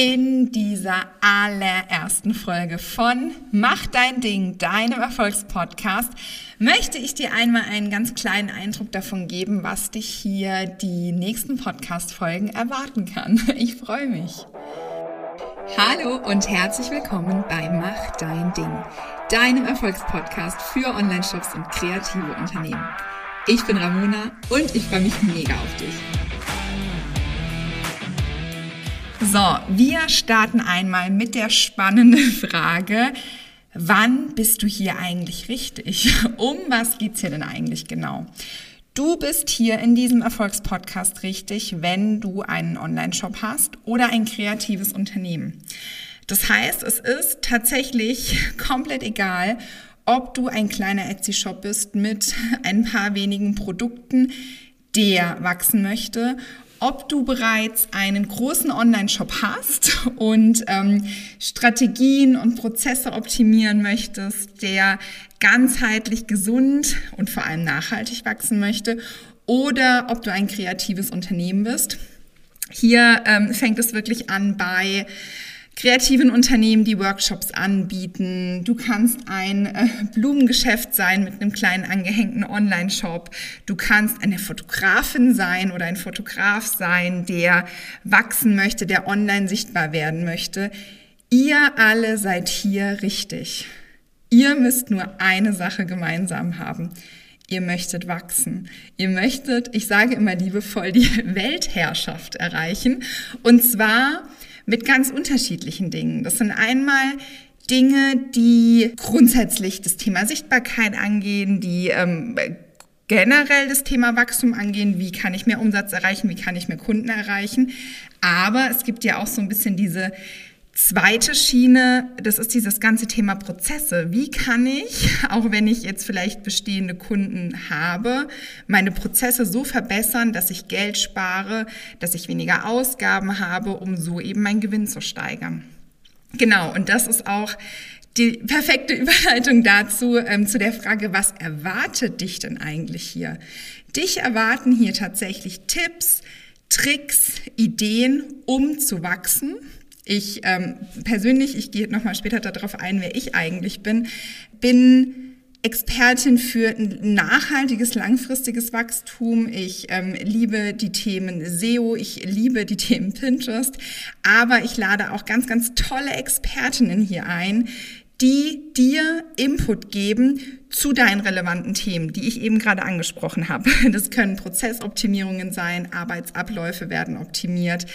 In dieser allerersten Folge von Mach dein Ding, deinem Erfolgspodcast, möchte ich dir einmal einen ganz kleinen Eindruck davon geben, was dich hier die nächsten Podcast-Folgen erwarten kann. Ich freue mich. Hallo und herzlich willkommen bei Mach dein Ding, deinem Erfolgspodcast für Online-Shops und kreative Unternehmen. Ich bin Ramona und ich freue mich mega auf dich. So, wir starten einmal mit der spannenden Frage, wann bist du hier eigentlich richtig? Um was geht's hier denn eigentlich genau? Du bist hier in diesem Erfolgspodcast richtig, wenn du einen Online-Shop hast oder ein kreatives Unternehmen. Das heißt, es ist tatsächlich komplett egal, ob du ein kleiner Etsy-Shop bist mit ein paar wenigen Produkten, der wachsen möchte ob du bereits einen großen Online-Shop hast und ähm, Strategien und Prozesse optimieren möchtest, der ganzheitlich gesund und vor allem nachhaltig wachsen möchte, oder ob du ein kreatives Unternehmen bist. Hier ähm, fängt es wirklich an bei kreativen Unternehmen, die Workshops anbieten. Du kannst ein äh, Blumengeschäft sein mit einem kleinen angehängten Online-Shop. Du kannst eine Fotografin sein oder ein Fotograf sein, der wachsen möchte, der online sichtbar werden möchte. Ihr alle seid hier richtig. Ihr müsst nur eine Sache gemeinsam haben. Ihr möchtet wachsen. Ihr möchtet, ich sage immer liebevoll, die Weltherrschaft erreichen. Und zwar mit ganz unterschiedlichen Dingen. Das sind einmal Dinge, die grundsätzlich das Thema Sichtbarkeit angehen, die ähm, generell das Thema Wachstum angehen, wie kann ich mehr Umsatz erreichen, wie kann ich mehr Kunden erreichen. Aber es gibt ja auch so ein bisschen diese zweite Schiene, das ist dieses ganze Thema Prozesse. Wie kann ich, auch wenn ich jetzt vielleicht bestehende Kunden habe, meine Prozesse so verbessern, dass ich Geld spare, dass ich weniger Ausgaben habe, um so eben meinen Gewinn zu steigern? Genau, und das ist auch die perfekte Überleitung dazu, ähm, zu der Frage, was erwartet dich denn eigentlich hier? Dich erwarten hier tatsächlich Tipps, Tricks, Ideen, um zu wachsen ich ähm, persönlich, ich gehe nochmal später darauf ein, wer ich eigentlich bin, bin Expertin für ein nachhaltiges, langfristiges Wachstum. Ich ähm, liebe die Themen SEO, ich liebe die Themen Pinterest, aber ich lade auch ganz, ganz tolle Expertinnen hier ein, die dir Input geben zu deinen relevanten Themen, die ich eben gerade angesprochen habe. Das können Prozessoptimierungen sein, Arbeitsabläufe werden optimiert.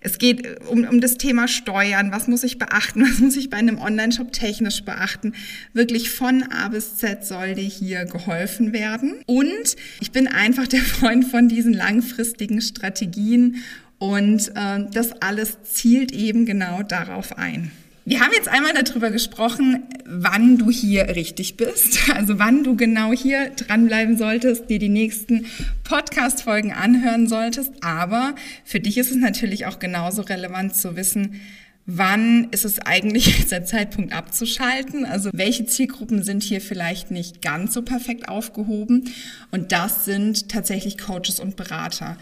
Es geht um, um das Thema Steuern, was muss ich beachten, was muss ich bei einem Online-Shop technisch beachten. Wirklich von A bis Z soll dir hier geholfen werden. Und ich bin einfach der Freund von diesen langfristigen Strategien und äh, das alles zielt eben genau darauf ein. Wir haben jetzt einmal darüber gesprochen, wann du hier richtig bist, also wann du genau hier dranbleiben solltest, dir die nächsten Podcast-Folgen anhören solltest. Aber für dich ist es natürlich auch genauso relevant zu wissen, wann ist es eigentlich der Zeitpunkt abzuschalten? Also welche Zielgruppen sind hier vielleicht nicht ganz so perfekt aufgehoben? Und das sind tatsächlich Coaches und Berater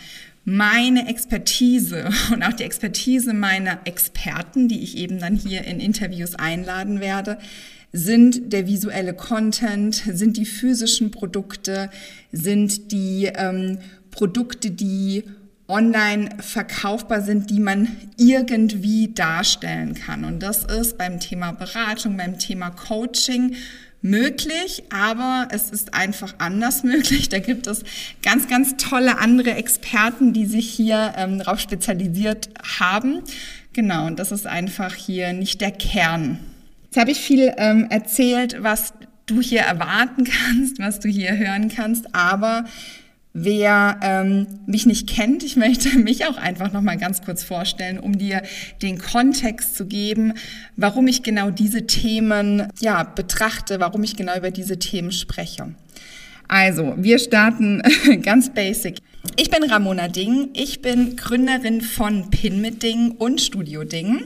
meine Expertise und auch die Expertise meiner Experten, die ich eben dann hier in Interviews einladen werde, sind der visuelle Content, sind die physischen Produkte, sind die ähm, Produkte, die online verkaufbar sind, die man irgendwie darstellen kann. Und das ist beim Thema Beratung, beim Thema Coaching möglich, aber es ist einfach anders möglich. Da gibt es ganz, ganz tolle andere Experten, die sich hier ähm, darauf spezialisiert haben. Genau, und das ist einfach hier nicht der Kern. Jetzt habe ich viel ähm, erzählt, was du hier erwarten kannst, was du hier hören kannst, aber Wer ähm, mich nicht kennt, ich möchte mich auch einfach noch mal ganz kurz vorstellen, um dir den Kontext zu geben, warum ich genau diese Themen ja betrachte, warum ich genau über diese Themen spreche. Also, wir starten ganz basic. Ich bin Ramona Ding, ich bin Gründerin von Pin mit Ding und Studio Ding.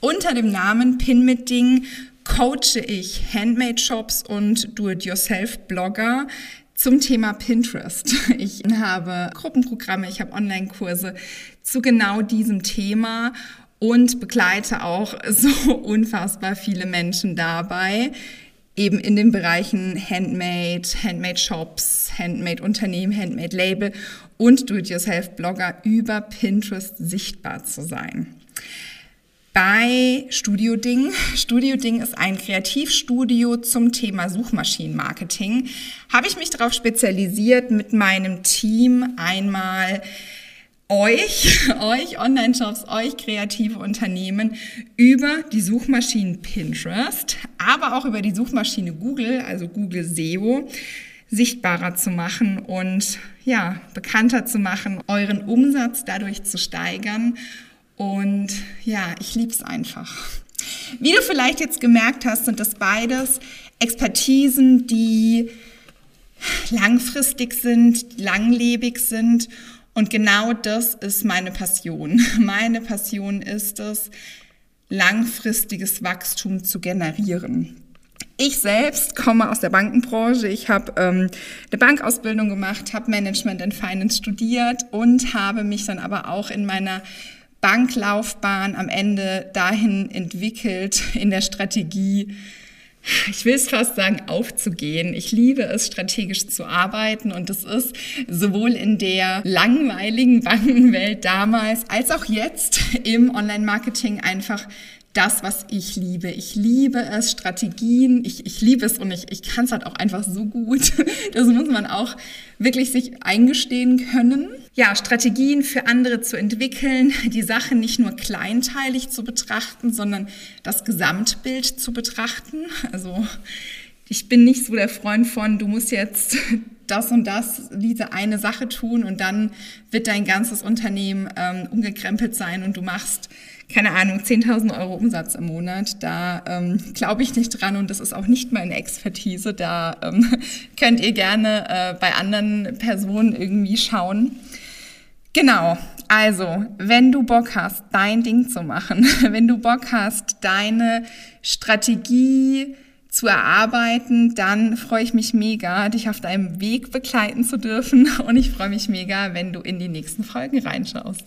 Unter dem Namen Pin mit Ding coache ich Handmade Shops und Do-it-yourself-Blogger zum Thema Pinterest. Ich habe Gruppenprogramme, ich habe Online-Kurse zu genau diesem Thema und begleite auch so unfassbar viele Menschen dabei, eben in den Bereichen Handmade, Handmade Shops, Handmade Unternehmen, Handmade Label und Do-it-yourself-Blogger über Pinterest sichtbar zu sein. Bei Studio Ding. Studio Ding ist ein Kreativstudio zum Thema Suchmaschinenmarketing. Habe ich mich darauf spezialisiert, mit meinem Team einmal euch, euch Online-Shops, euch kreative Unternehmen über die Suchmaschinen Pinterest, aber auch über die Suchmaschine Google, also Google SEO, sichtbarer zu machen und ja, bekannter zu machen, euren Umsatz dadurch zu steigern. Und ja, ich lieb's einfach. Wie du vielleicht jetzt gemerkt hast, sind das beides Expertisen, die langfristig sind, langlebig sind und genau das ist meine Passion. Meine Passion ist es, langfristiges Wachstum zu generieren. Ich selbst komme aus der Bankenbranche. Ich habe ähm, eine Bankausbildung gemacht, habe Management and Finance studiert und habe mich dann aber auch in meiner Banklaufbahn am Ende dahin entwickelt in der Strategie, ich will es fast sagen, aufzugehen. Ich liebe es, strategisch zu arbeiten und es ist sowohl in der langweiligen Bankenwelt damals als auch jetzt im Online-Marketing einfach das, was ich liebe. Ich liebe es, Strategien, ich, ich liebe es und ich, ich kann es halt auch einfach so gut. Das muss man auch wirklich sich eingestehen können. Ja, Strategien für andere zu entwickeln, die Sache nicht nur kleinteilig zu betrachten, sondern das Gesamtbild zu betrachten. Also ich bin nicht so der Freund von, du musst jetzt das und das, diese eine Sache tun und dann wird dein ganzes Unternehmen ähm, umgekrempelt sein und du machst keine Ahnung, 10.000 Euro Umsatz im Monat. Da ähm, glaube ich nicht dran und das ist auch nicht meine Expertise. Da ähm, könnt ihr gerne äh, bei anderen Personen irgendwie schauen. Genau, also wenn du Bock hast, dein Ding zu machen, wenn du Bock hast, deine Strategie zu erarbeiten, dann freue ich mich mega, dich auf deinem Weg begleiten zu dürfen und ich freue mich mega, wenn du in die nächsten Folgen reinschaust.